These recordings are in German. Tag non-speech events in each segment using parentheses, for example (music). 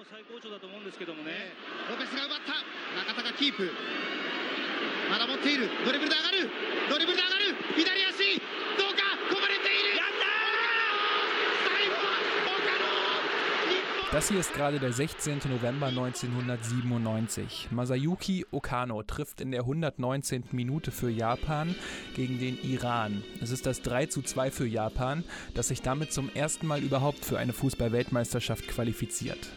最高潮だと思うんですけどもね、ロペスが奪った中田がキープまだ持っているドリブルで上がるドリブルで上がる左足どうかこぼれているやった最後は岡野 Das hier ist gerade der 16. November 1997. Masayuki Okano trifft in der 119. Minute für Japan gegen den Iran. Es ist das 3 zu 2 für Japan, das sich damit zum ersten Mal überhaupt für eine Fußball-Weltmeisterschaft qualifiziert.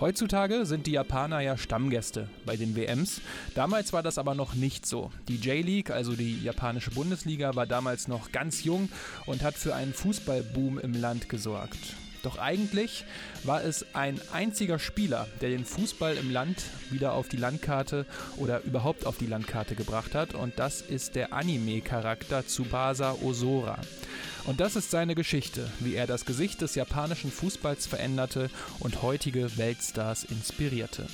Heutzutage sind die Japaner ja Stammgäste bei den WMs. Damals war das aber noch nicht so. Die J-League, also die japanische Bundesliga, war damals noch ganz jung und hat für einen Fußballboom im Land gesorgt. Doch eigentlich war es ein einziger Spieler, der den Fußball im Land wieder auf die Landkarte oder überhaupt auf die Landkarte gebracht hat. Und das ist der Anime-Charakter Tsubasa Osora. Und das ist seine Geschichte, wie er das Gesicht des japanischen Fußballs veränderte und heutige Weltstars inspirierte.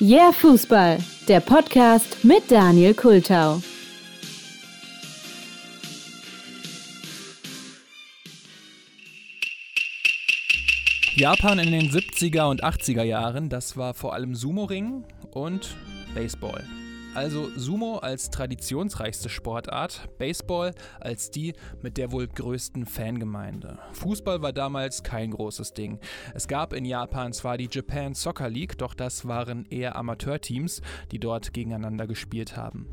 Yeah Fußball, der Podcast mit Daniel Kultau. Japan in den 70er und 80er Jahren, das war vor allem Sumo-Ring und Baseball. Also Sumo als traditionsreichste Sportart, Baseball als die mit der wohl größten Fangemeinde. Fußball war damals kein großes Ding. Es gab in Japan zwar die Japan Soccer League, doch das waren eher Amateurteams, die dort gegeneinander gespielt haben.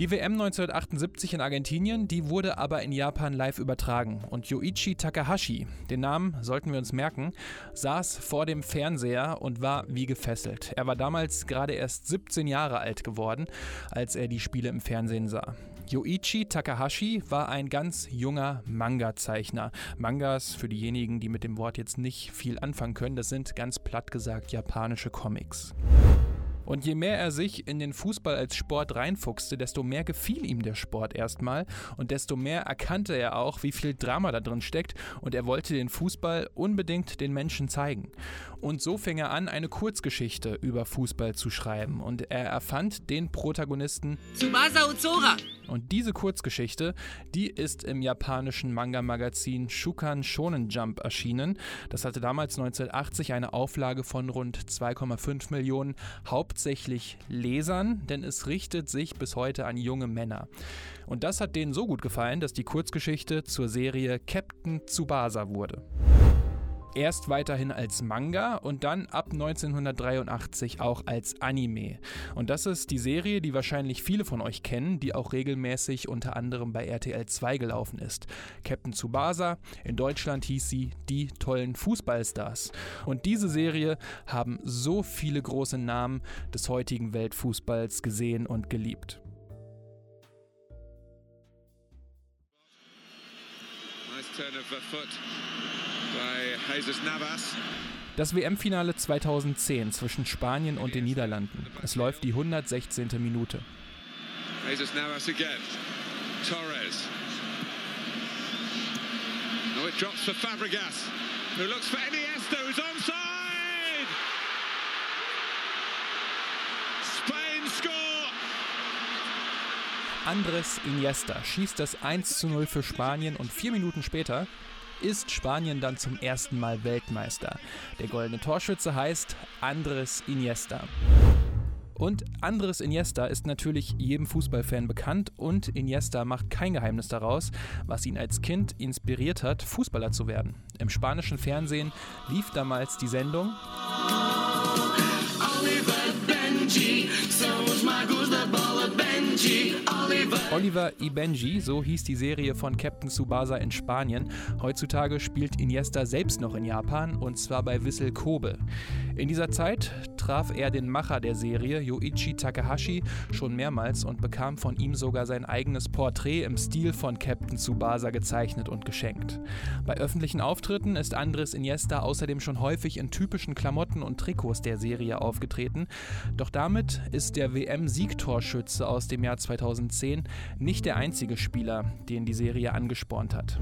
Die WM 1978 in Argentinien, die wurde aber in Japan live übertragen. Und Yoichi Takahashi, den Namen sollten wir uns merken, saß vor dem Fernseher und war wie gefesselt. Er war damals gerade erst 17 Jahre alt geworden, als er die Spiele im Fernsehen sah. Yoichi Takahashi war ein ganz junger Manga-Zeichner. Mangas, für diejenigen, die mit dem Wort jetzt nicht viel anfangen können, das sind ganz platt gesagt japanische Comics. Und je mehr er sich in den Fußball als Sport reinfuchste, desto mehr gefiel ihm der Sport erstmal und desto mehr erkannte er auch, wie viel Drama da drin steckt und er wollte den Fußball unbedingt den Menschen zeigen. Und so fing er an, eine Kurzgeschichte über Fußball zu schreiben und er erfand den Protagonisten Tsubasa Ozora. Und diese Kurzgeschichte, die ist im japanischen Manga-Magazin Shukan Shonen Jump erschienen. Das hatte damals 1980 eine Auflage von rund 2,5 Millionen, hauptsächlich Lesern, denn es richtet sich bis heute an junge Männer. Und das hat denen so gut gefallen, dass die Kurzgeschichte zur Serie Captain Tsubasa wurde. Erst weiterhin als Manga und dann ab 1983 auch als Anime. Und das ist die Serie, die wahrscheinlich viele von euch kennen, die auch regelmäßig unter anderem bei RTL 2 gelaufen ist. Captain Tsubasa, in Deutschland hieß sie Die tollen Fußballstars. Und diese Serie haben so viele große Namen des heutigen Weltfußballs gesehen und geliebt. Nice turn of the foot by Jesus Navas. Das WM-Finale 2010 zwischen Spanien und den Niederlanden. Es läuft die 116. Minute. Jesus Navas again. Torres. Oh, it drops for Fabregas, who looks for Iniesta, who's onside! Spain score! Andres Iniesta schießt das 1 zu 0 für Spanien und vier Minuten später ist Spanien dann zum ersten Mal Weltmeister. Der goldene Torschütze heißt Andres Iniesta. Und Andres Iniesta ist natürlich jedem Fußballfan bekannt und Iniesta macht kein Geheimnis daraus, was ihn als Kind inspiriert hat, Fußballer zu werden. Im spanischen Fernsehen lief damals die Sendung Oliver y Benji, so hieß die Serie von Captain Tsubasa in Spanien. Heutzutage spielt Iniesta selbst noch in Japan und zwar bei Wissel Kobe. In dieser Zeit traf er den Macher der Serie, Yoichi Takahashi, schon mehrmals und bekam von ihm sogar sein eigenes Porträt im Stil von Captain Tsubasa gezeichnet und geschenkt. Bei öffentlichen Auftritten ist Andres Iniesta außerdem schon häufig in typischen Klamotten und Trikots der Serie aufgetreten. Doch damit ist der WM-Siegtorschütze aus dem Jahr 2010 nicht der einzige Spieler, den die Serie angespornt hat.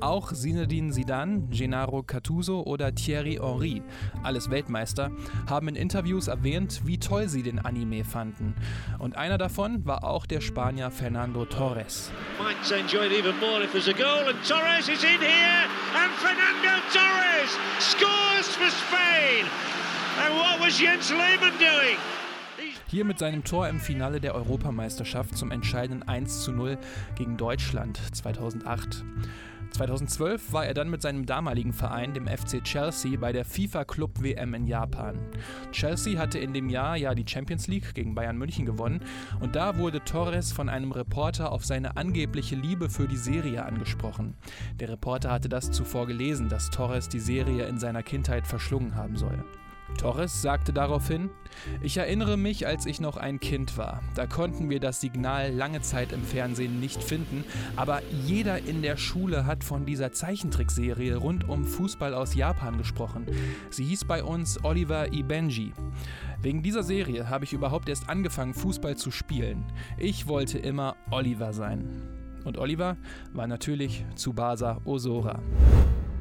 Auch Zinedine Zidane, Gennaro Cattuso oder Thierry Henry, alles Weltmeister, haben in Interviews erwähnt, wie toll sie den Anime fanden. Und einer davon war auch der Spanier Fernando Torres. Fernando Torres scores for Spain. And what was Jens Lehmann doing? Hier mit seinem Tor im Finale der Europameisterschaft zum entscheidenden 1 zu 0 gegen Deutschland 2008. 2012 war er dann mit seinem damaligen Verein, dem FC Chelsea, bei der FIFA Club WM in Japan. Chelsea hatte in dem Jahr ja die Champions League gegen Bayern München gewonnen und da wurde Torres von einem Reporter auf seine angebliche Liebe für die Serie angesprochen. Der Reporter hatte das zuvor gelesen, dass Torres die Serie in seiner Kindheit verschlungen haben soll. Torres sagte daraufhin, ich erinnere mich, als ich noch ein Kind war. Da konnten wir das Signal lange Zeit im Fernsehen nicht finden, aber jeder in der Schule hat von dieser Zeichentrickserie rund um Fußball aus Japan gesprochen. Sie hieß bei uns Oliver Ibenji. Wegen dieser Serie habe ich überhaupt erst angefangen, Fußball zu spielen. Ich wollte immer Oliver sein. Und Oliver war natürlich Tsubasa Osora.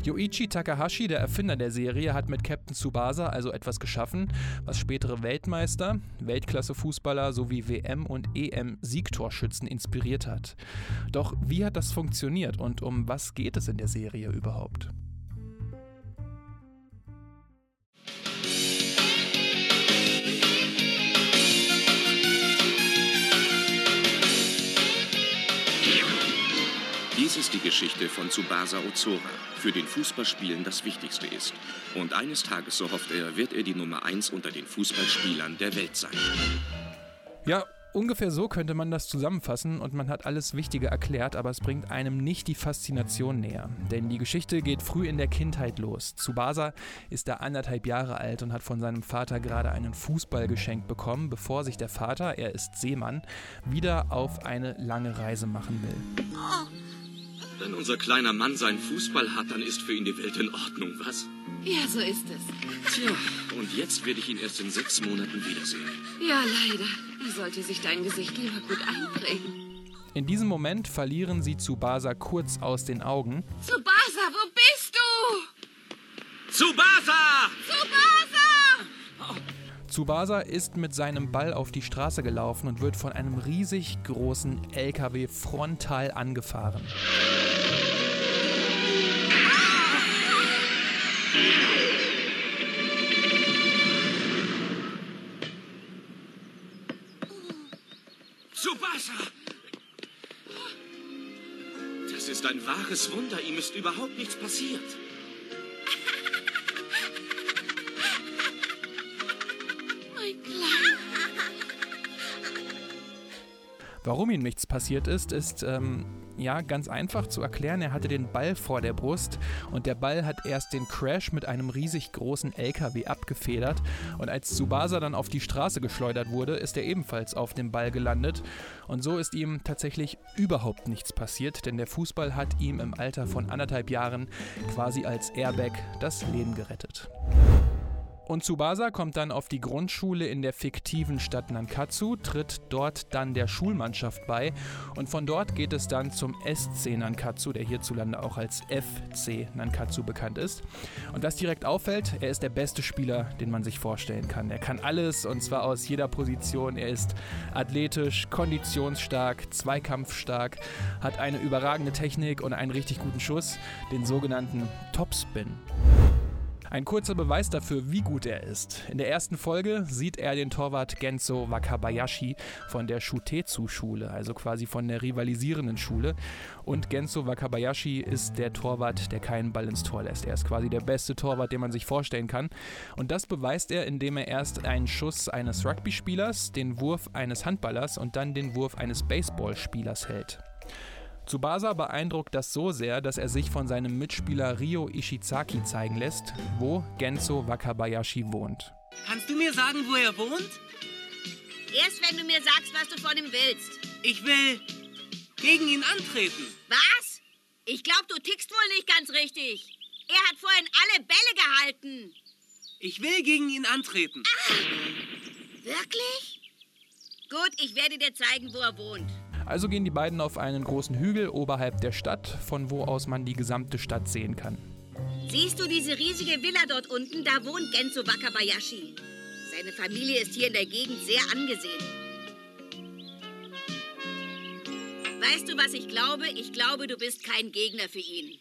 Yoichi Takahashi, der Erfinder der Serie, hat mit Captain Tsubasa also etwas geschaffen, was spätere Weltmeister, Weltklasse-Fußballer sowie WM- und EM-Siegtorschützen inspiriert hat. Doch wie hat das funktioniert und um was geht es in der Serie überhaupt? Dies ist die Geschichte von Tsubasa Ozora, für den Fußballspielen das Wichtigste ist. Und eines Tages, so hofft er, wird er die Nummer 1 unter den Fußballspielern der Welt sein. Ja, ungefähr so könnte man das zusammenfassen und man hat alles Wichtige erklärt, aber es bringt einem nicht die Faszination näher. Denn die Geschichte geht früh in der Kindheit los. Tsubasa ist da anderthalb Jahre alt und hat von seinem Vater gerade einen Fußball geschenkt bekommen, bevor sich der Vater, er ist Seemann, wieder auf eine lange Reise machen will. Wenn unser kleiner Mann seinen Fußball hat, dann ist für ihn die Welt in Ordnung, was? Ja, so ist es. Tja, und jetzt werde ich ihn erst in sechs Monaten wiedersehen. Ja, leider. Er sollte sich dein Gesicht lieber gut einprägen. In diesem Moment verlieren sie Tsubasa kurz aus den Augen Tsubasa, wo bist du? Tsubasa! Tsubasa! Tsubasa ist mit seinem Ball auf die Straße gelaufen und wird von einem riesig großen LKW frontal angefahren. Tsubasa! Das ist ein wahres Wunder. Ihm ist überhaupt nichts passiert. Warum ihm nichts passiert ist, ist ähm, ja ganz einfach zu erklären. Er hatte den Ball vor der Brust und der Ball hat erst den Crash mit einem riesig großen LKW abgefedert. Und als Tsubasa dann auf die Straße geschleudert wurde, ist er ebenfalls auf dem Ball gelandet. Und so ist ihm tatsächlich überhaupt nichts passiert, denn der Fußball hat ihm im Alter von anderthalb Jahren quasi als Airbag das Leben gerettet. Und Tsubasa kommt dann auf die Grundschule in der fiktiven Stadt Nankatsu, tritt dort dann der Schulmannschaft bei und von dort geht es dann zum SC Nankatsu, der hierzulande auch als FC Nankatsu bekannt ist. Und was direkt auffällt, er ist der beste Spieler, den man sich vorstellen kann. Er kann alles und zwar aus jeder Position. Er ist athletisch, konditionsstark, zweikampfstark, hat eine überragende Technik und einen richtig guten Schuss, den sogenannten Topspin. Ein kurzer Beweis dafür, wie gut er ist. In der ersten Folge sieht er den Torwart Genzo Wakabayashi von der Shutetsu-Schule, also quasi von der rivalisierenden Schule. Und Genzo Wakabayashi ist der Torwart, der keinen Ball ins Tor lässt. Er ist quasi der beste Torwart, den man sich vorstellen kann. Und das beweist er, indem er erst einen Schuss eines Rugby-Spielers, den Wurf eines Handballers und dann den Wurf eines Baseballspielers hält. Tsubasa beeindruckt das so sehr, dass er sich von seinem Mitspieler Ryo Ishizaki zeigen lässt, wo Genzo Wakabayashi wohnt. Kannst du mir sagen, wo er wohnt? Erst wenn du mir sagst, was du von ihm willst. Ich will gegen ihn antreten. Was? Ich glaube, du tickst wohl nicht ganz richtig. Er hat vorhin alle Bälle gehalten. Ich will gegen ihn antreten. Wirklich? Gut, ich werde dir zeigen, wo er wohnt. Also gehen die beiden auf einen großen Hügel oberhalb der Stadt, von wo aus man die gesamte Stadt sehen kann. Siehst du diese riesige Villa dort unten? Da wohnt Genzo Wakabayashi. Seine Familie ist hier in der Gegend sehr angesehen. Weißt du, was ich glaube? Ich glaube, du bist kein Gegner für ihn.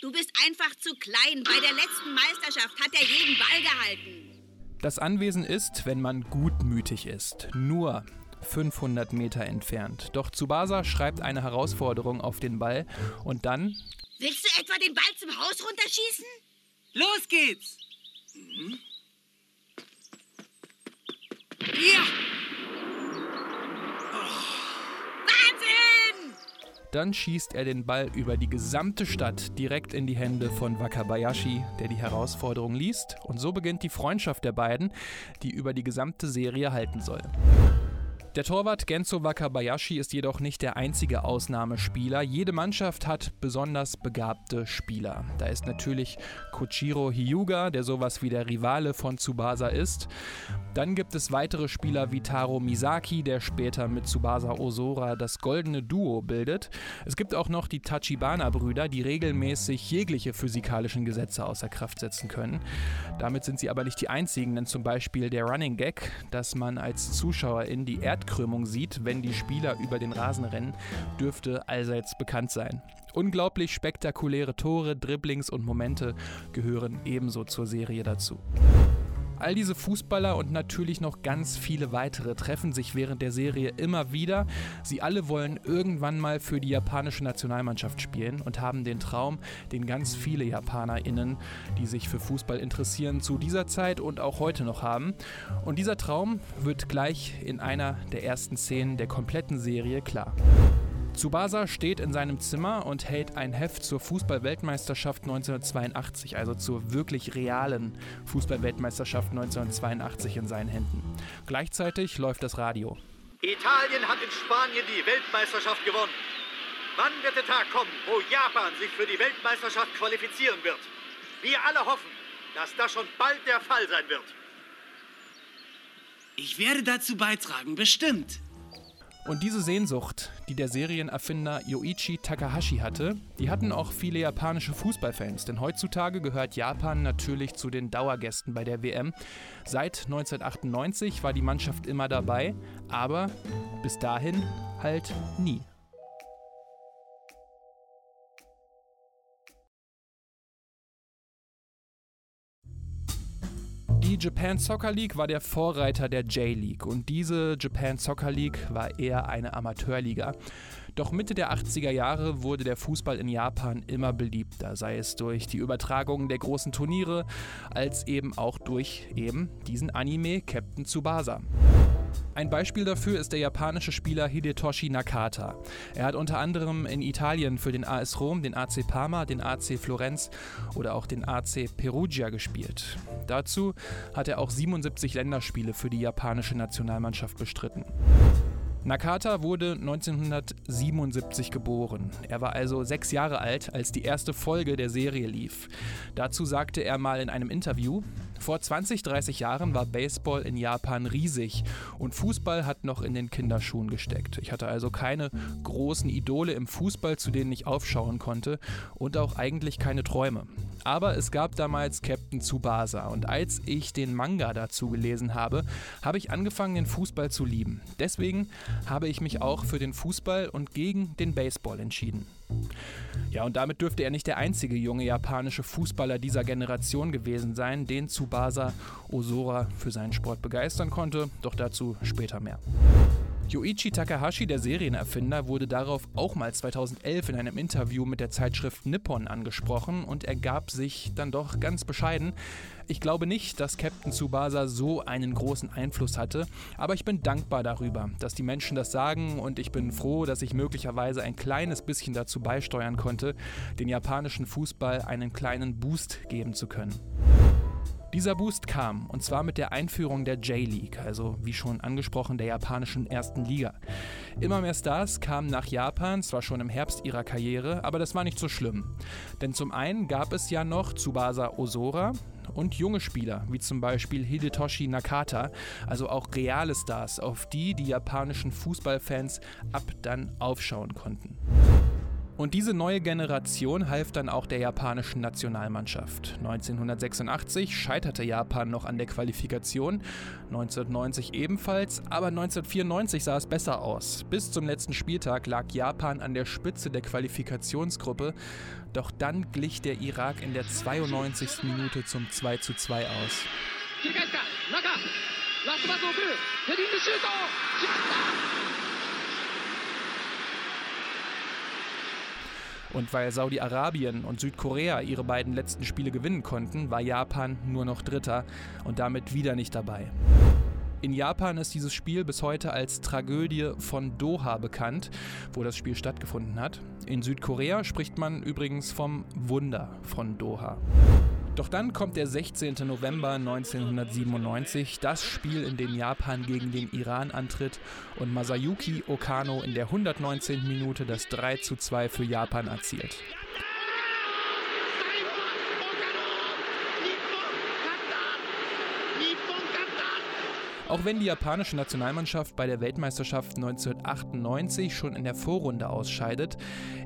Du bist einfach zu klein. Bei der letzten Meisterschaft hat er jeden Ball gehalten. Das Anwesen ist, wenn man gutmütig ist, nur 500 Meter entfernt. Doch Tsubasa schreibt eine Herausforderung auf den Ball und dann. Willst du etwa den Ball zum Haus runterschießen? Los geht's! Mhm. Ja! Wahnsinn! Dann schießt er den Ball über die gesamte Stadt direkt in die Hände von Wakabayashi, der die Herausforderung liest. Und so beginnt die Freundschaft der beiden, die über die gesamte Serie halten soll. Der Torwart Genzo Wakabayashi ist jedoch nicht der einzige Ausnahmespieler. Jede Mannschaft hat besonders begabte Spieler. Da ist natürlich Kochiro Hyuga, der sowas wie der Rivale von Tsubasa ist. Dann gibt es weitere Spieler wie Taro Misaki, der später mit Tsubasa Osora das goldene Duo bildet. Es gibt auch noch die Tachibana-Brüder, die regelmäßig jegliche physikalischen Gesetze außer Kraft setzen können. Damit sind sie aber nicht die einzigen, denn zum Beispiel der Running Gag, dass man als Zuschauer in die Erdkrümmung sieht, wenn die Spieler über den Rasen rennen, dürfte allseits bekannt sein. Unglaublich spektakuläre Tore, Dribblings und Momente gehören ebenso zur Serie dazu. All diese Fußballer und natürlich noch ganz viele weitere treffen sich während der Serie immer wieder. Sie alle wollen irgendwann mal für die japanische Nationalmannschaft spielen und haben den Traum, den ganz viele JapanerInnen, die sich für Fußball interessieren, zu dieser Zeit und auch heute noch haben. Und dieser Traum wird gleich in einer der ersten Szenen der kompletten Serie klar. Tsubasa steht in seinem Zimmer und hält ein Heft zur Fußball-Weltmeisterschaft 1982, also zur wirklich realen Fußball-Weltmeisterschaft 1982 in seinen Händen. Gleichzeitig läuft das Radio. Italien hat in Spanien die Weltmeisterschaft gewonnen. Wann wird der Tag kommen, wo Japan sich für die Weltmeisterschaft qualifizieren wird? Wir alle hoffen, dass das schon bald der Fall sein wird. Ich werde dazu beitragen, bestimmt. Und diese Sehnsucht, die der Serienerfinder Yoichi Takahashi hatte, die hatten auch viele japanische Fußballfans, denn heutzutage gehört Japan natürlich zu den Dauergästen bei der WM. Seit 1998 war die Mannschaft immer dabei, aber bis dahin halt nie. Die Japan Soccer League war der Vorreiter der J-League und diese Japan Soccer League war eher eine Amateurliga. Doch Mitte der 80er Jahre wurde der Fußball in Japan immer beliebter, sei es durch die Übertragung der großen Turniere, als eben auch durch eben diesen Anime Captain Tsubasa. Ein Beispiel dafür ist der japanische Spieler Hidetoshi Nakata. Er hat unter anderem in Italien für den AS Rom, den AC Parma, den AC Florenz oder auch den AC Perugia gespielt. Dazu hat er auch 77 Länderspiele für die japanische Nationalmannschaft bestritten. Nakata wurde 1977 geboren. Er war also sechs Jahre alt, als die erste Folge der Serie lief. Dazu sagte er mal in einem Interview, vor 20, 30 Jahren war Baseball in Japan riesig und Fußball hat noch in den Kinderschuhen gesteckt. Ich hatte also keine großen Idole im Fußball, zu denen ich aufschauen konnte und auch eigentlich keine Träume. Aber es gab damals Captain Tsubasa und als ich den Manga dazu gelesen habe, habe ich angefangen, den Fußball zu lieben. Deswegen habe ich mich auch für den Fußball und gegen den Baseball entschieden. Ja, und damit dürfte er nicht der einzige junge japanische Fußballer dieser Generation gewesen sein, den Tsubasa Osora für seinen Sport begeistern konnte, doch dazu später mehr. Yoichi Takahashi, der Serienerfinder, wurde darauf auch mal 2011 in einem Interview mit der Zeitschrift Nippon angesprochen und er gab sich dann doch ganz bescheiden. Ich glaube nicht, dass Captain Tsubasa so einen großen Einfluss hatte, aber ich bin dankbar darüber, dass die Menschen das sagen und ich bin froh, dass ich möglicherweise ein kleines bisschen dazu beisteuern konnte, den japanischen Fußball einen kleinen Boost geben zu können. Dieser Boost kam, und zwar mit der Einführung der J-League, also wie schon angesprochen der japanischen ersten Liga. Immer mehr Stars kamen nach Japan, zwar schon im Herbst ihrer Karriere, aber das war nicht so schlimm. Denn zum einen gab es ja noch Tsubasa Osora und junge Spieler, wie zum Beispiel Hidetoshi Nakata, also auch reale Stars, auf die die japanischen Fußballfans ab dann aufschauen konnten. Und diese neue Generation half dann auch der japanischen Nationalmannschaft. 1986 scheiterte Japan noch an der Qualifikation, 1990 ebenfalls, aber 1994 sah es besser aus. Bis zum letzten Spieltag lag Japan an der Spitze der Qualifikationsgruppe, doch dann glich der Irak in der 92. Minute zum 2:2 aus. Und weil Saudi-Arabien und Südkorea ihre beiden letzten Spiele gewinnen konnten, war Japan nur noch Dritter und damit wieder nicht dabei. In Japan ist dieses Spiel bis heute als Tragödie von Doha bekannt, wo das Spiel stattgefunden hat. In Südkorea spricht man übrigens vom Wunder von Doha. Doch dann kommt der 16. November 1997, das Spiel, in dem Japan gegen den Iran antritt und Masayuki Okano in der 119. Minute das 3 zu 2 für Japan erzielt. Auch wenn die japanische Nationalmannschaft bei der Weltmeisterschaft 1998 schon in der Vorrunde ausscheidet,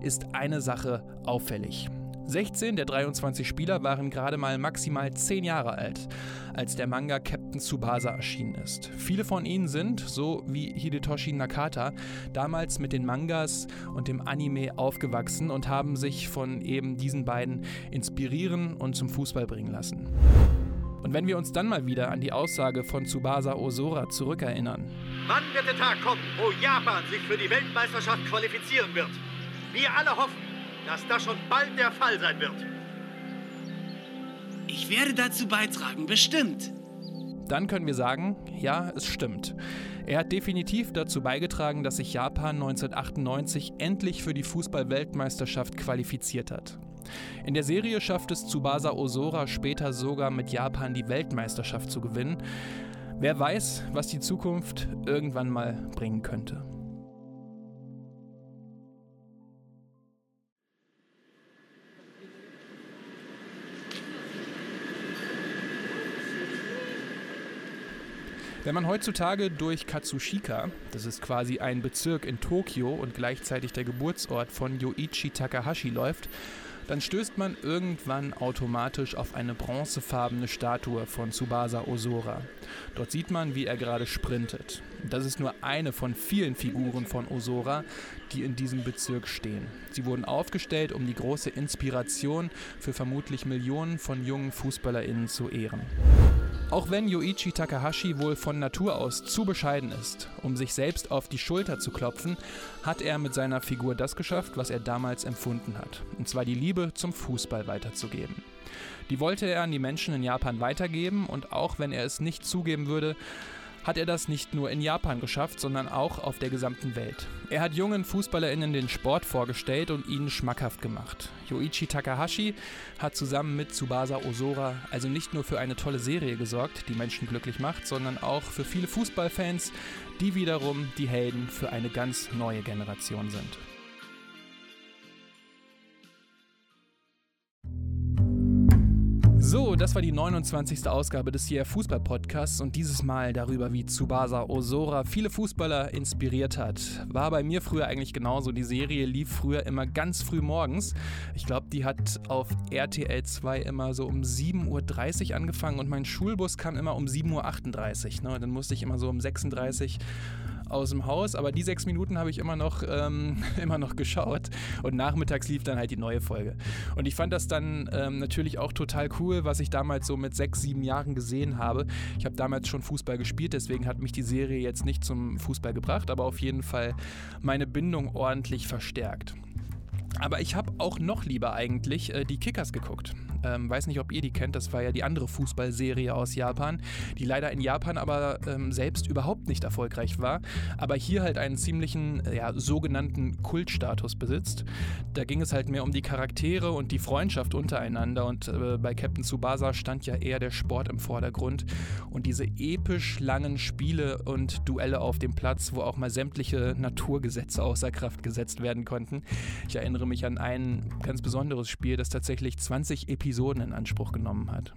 ist eine Sache auffällig. 16 der 23 Spieler waren gerade mal maximal 10 Jahre alt, als der Manga Captain Tsubasa erschienen ist. Viele von ihnen sind, so wie Hidetoshi Nakata, damals mit den Mangas und dem Anime aufgewachsen und haben sich von eben diesen beiden inspirieren und zum Fußball bringen lassen. Und wenn wir uns dann mal wieder an die Aussage von Tsubasa Osora zurückerinnern. Wann wird der Tag kommen, wo Japan sich für die Weltmeisterschaft qualifizieren wird? Wir alle hoffen, dass das schon bald der Fall sein wird. Ich werde dazu beitragen, bestimmt. Dann können wir sagen, ja, es stimmt. Er hat definitiv dazu beigetragen, dass sich Japan 1998 endlich für die Fußball-Weltmeisterschaft qualifiziert hat. In der Serie schafft es Tsubasa Osora später sogar mit Japan die Weltmeisterschaft zu gewinnen. Wer weiß, was die Zukunft irgendwann mal bringen könnte. Wenn man heutzutage durch Katsushika, das ist quasi ein Bezirk in Tokio und gleichzeitig der Geburtsort von Yoichi Takahashi läuft, dann stößt man irgendwann automatisch auf eine bronzefarbene Statue von Tsubasa Osora. Dort sieht man, wie er gerade sprintet. Das ist nur eine von vielen Figuren von Osora, die in diesem Bezirk stehen. Sie wurden aufgestellt, um die große Inspiration für vermutlich Millionen von jungen FußballerInnen zu ehren. Auch wenn Yoichi Takahashi wohl von Natur aus zu bescheiden ist, um sich selbst auf die Schulter zu klopfen, hat er mit seiner Figur das geschafft, was er damals empfunden hat. Und zwar die Liebe zum Fußball weiterzugeben. Die wollte er an die Menschen in Japan weitergeben und auch wenn er es nicht zugeben würde, hat er das nicht nur in Japan geschafft, sondern auch auf der gesamten Welt. Er hat jungen FußballerInnen den Sport vorgestellt und ihnen schmackhaft gemacht. Yoichi Takahashi hat zusammen mit Tsubasa Osora also nicht nur für eine tolle Serie gesorgt, die Menschen glücklich macht, sondern auch für viele Fußballfans, die wiederum die Helden für eine ganz neue Generation sind. Das war die 29. Ausgabe des hier Fußball Podcasts und dieses Mal darüber, wie Tsubasa Osora viele Fußballer inspiriert hat. War bei mir früher eigentlich genauso. Die Serie lief früher immer ganz früh morgens. Ich glaube, die hat auf RTL 2 immer so um 7.30 Uhr angefangen und mein Schulbus kam immer um 7.38 Uhr. Ne? Dann musste ich immer so um 36 Uhr aus dem Haus, aber die sechs Minuten habe ich immer noch, ähm, (laughs) immer noch geschaut und nachmittags lief dann halt die neue Folge. Und ich fand das dann ähm, natürlich auch total cool, was ich damals so mit sechs, sieben Jahren gesehen habe. Ich habe damals schon Fußball gespielt, deswegen hat mich die Serie jetzt nicht zum Fußball gebracht, aber auf jeden Fall meine Bindung ordentlich verstärkt. Aber ich habe auch noch lieber eigentlich äh, die Kickers geguckt. Ähm, weiß nicht, ob ihr die kennt. Das war ja die andere Fußballserie aus Japan, die leider in Japan aber ähm, selbst überhaupt nicht erfolgreich war, aber hier halt einen ziemlichen, ja, sogenannten Kultstatus besitzt. Da ging es halt mehr um die Charaktere und die Freundschaft untereinander und äh, bei Captain Tsubasa stand ja eher der Sport im Vordergrund und diese episch langen Spiele und Duelle auf dem Platz, wo auch mal sämtliche Naturgesetze außer Kraft gesetzt werden konnten. Ich erinnere mich an ein ganz besonderes Spiel, das tatsächlich 20 Episoden in Anspruch genommen hat.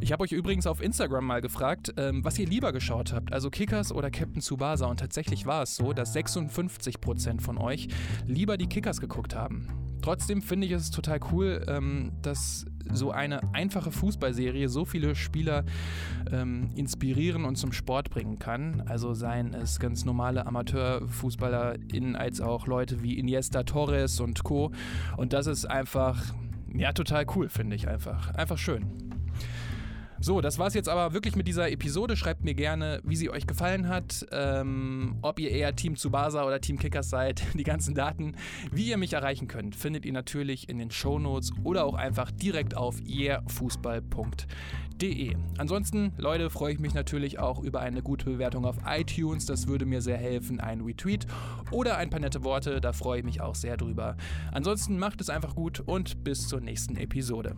Ich habe euch übrigens auf Instagram mal gefragt, ähm, was ihr lieber geschaut habt, also Kickers oder Captain Tsubasa. Und tatsächlich war es so, dass 56% von euch lieber die Kickers geguckt haben. Trotzdem finde ich es total cool, ähm, dass so eine einfache Fußballserie so viele Spieler ähm, inspirieren und zum Sport bringen kann. Also seien es ganz normale AmateurfußballerInnen als auch Leute wie Iniesta, Torres und Co. Und das ist einfach ja, total cool, finde ich einfach. Einfach schön. So, das war's jetzt aber wirklich mit dieser Episode. Schreibt mir gerne, wie sie euch gefallen hat, ähm, ob ihr eher Team Tsubasa oder Team Kickers seid. (laughs) Die ganzen Daten, wie ihr mich erreichen könnt, findet ihr natürlich in den Shownotes oder auch einfach direkt auf yeahfußball.de. Ansonsten, Leute, freue ich mich natürlich auch über eine gute Bewertung auf iTunes. Das würde mir sehr helfen. Ein Retweet oder ein paar nette Worte, da freue ich mich auch sehr drüber. Ansonsten macht es einfach gut und bis zur nächsten Episode.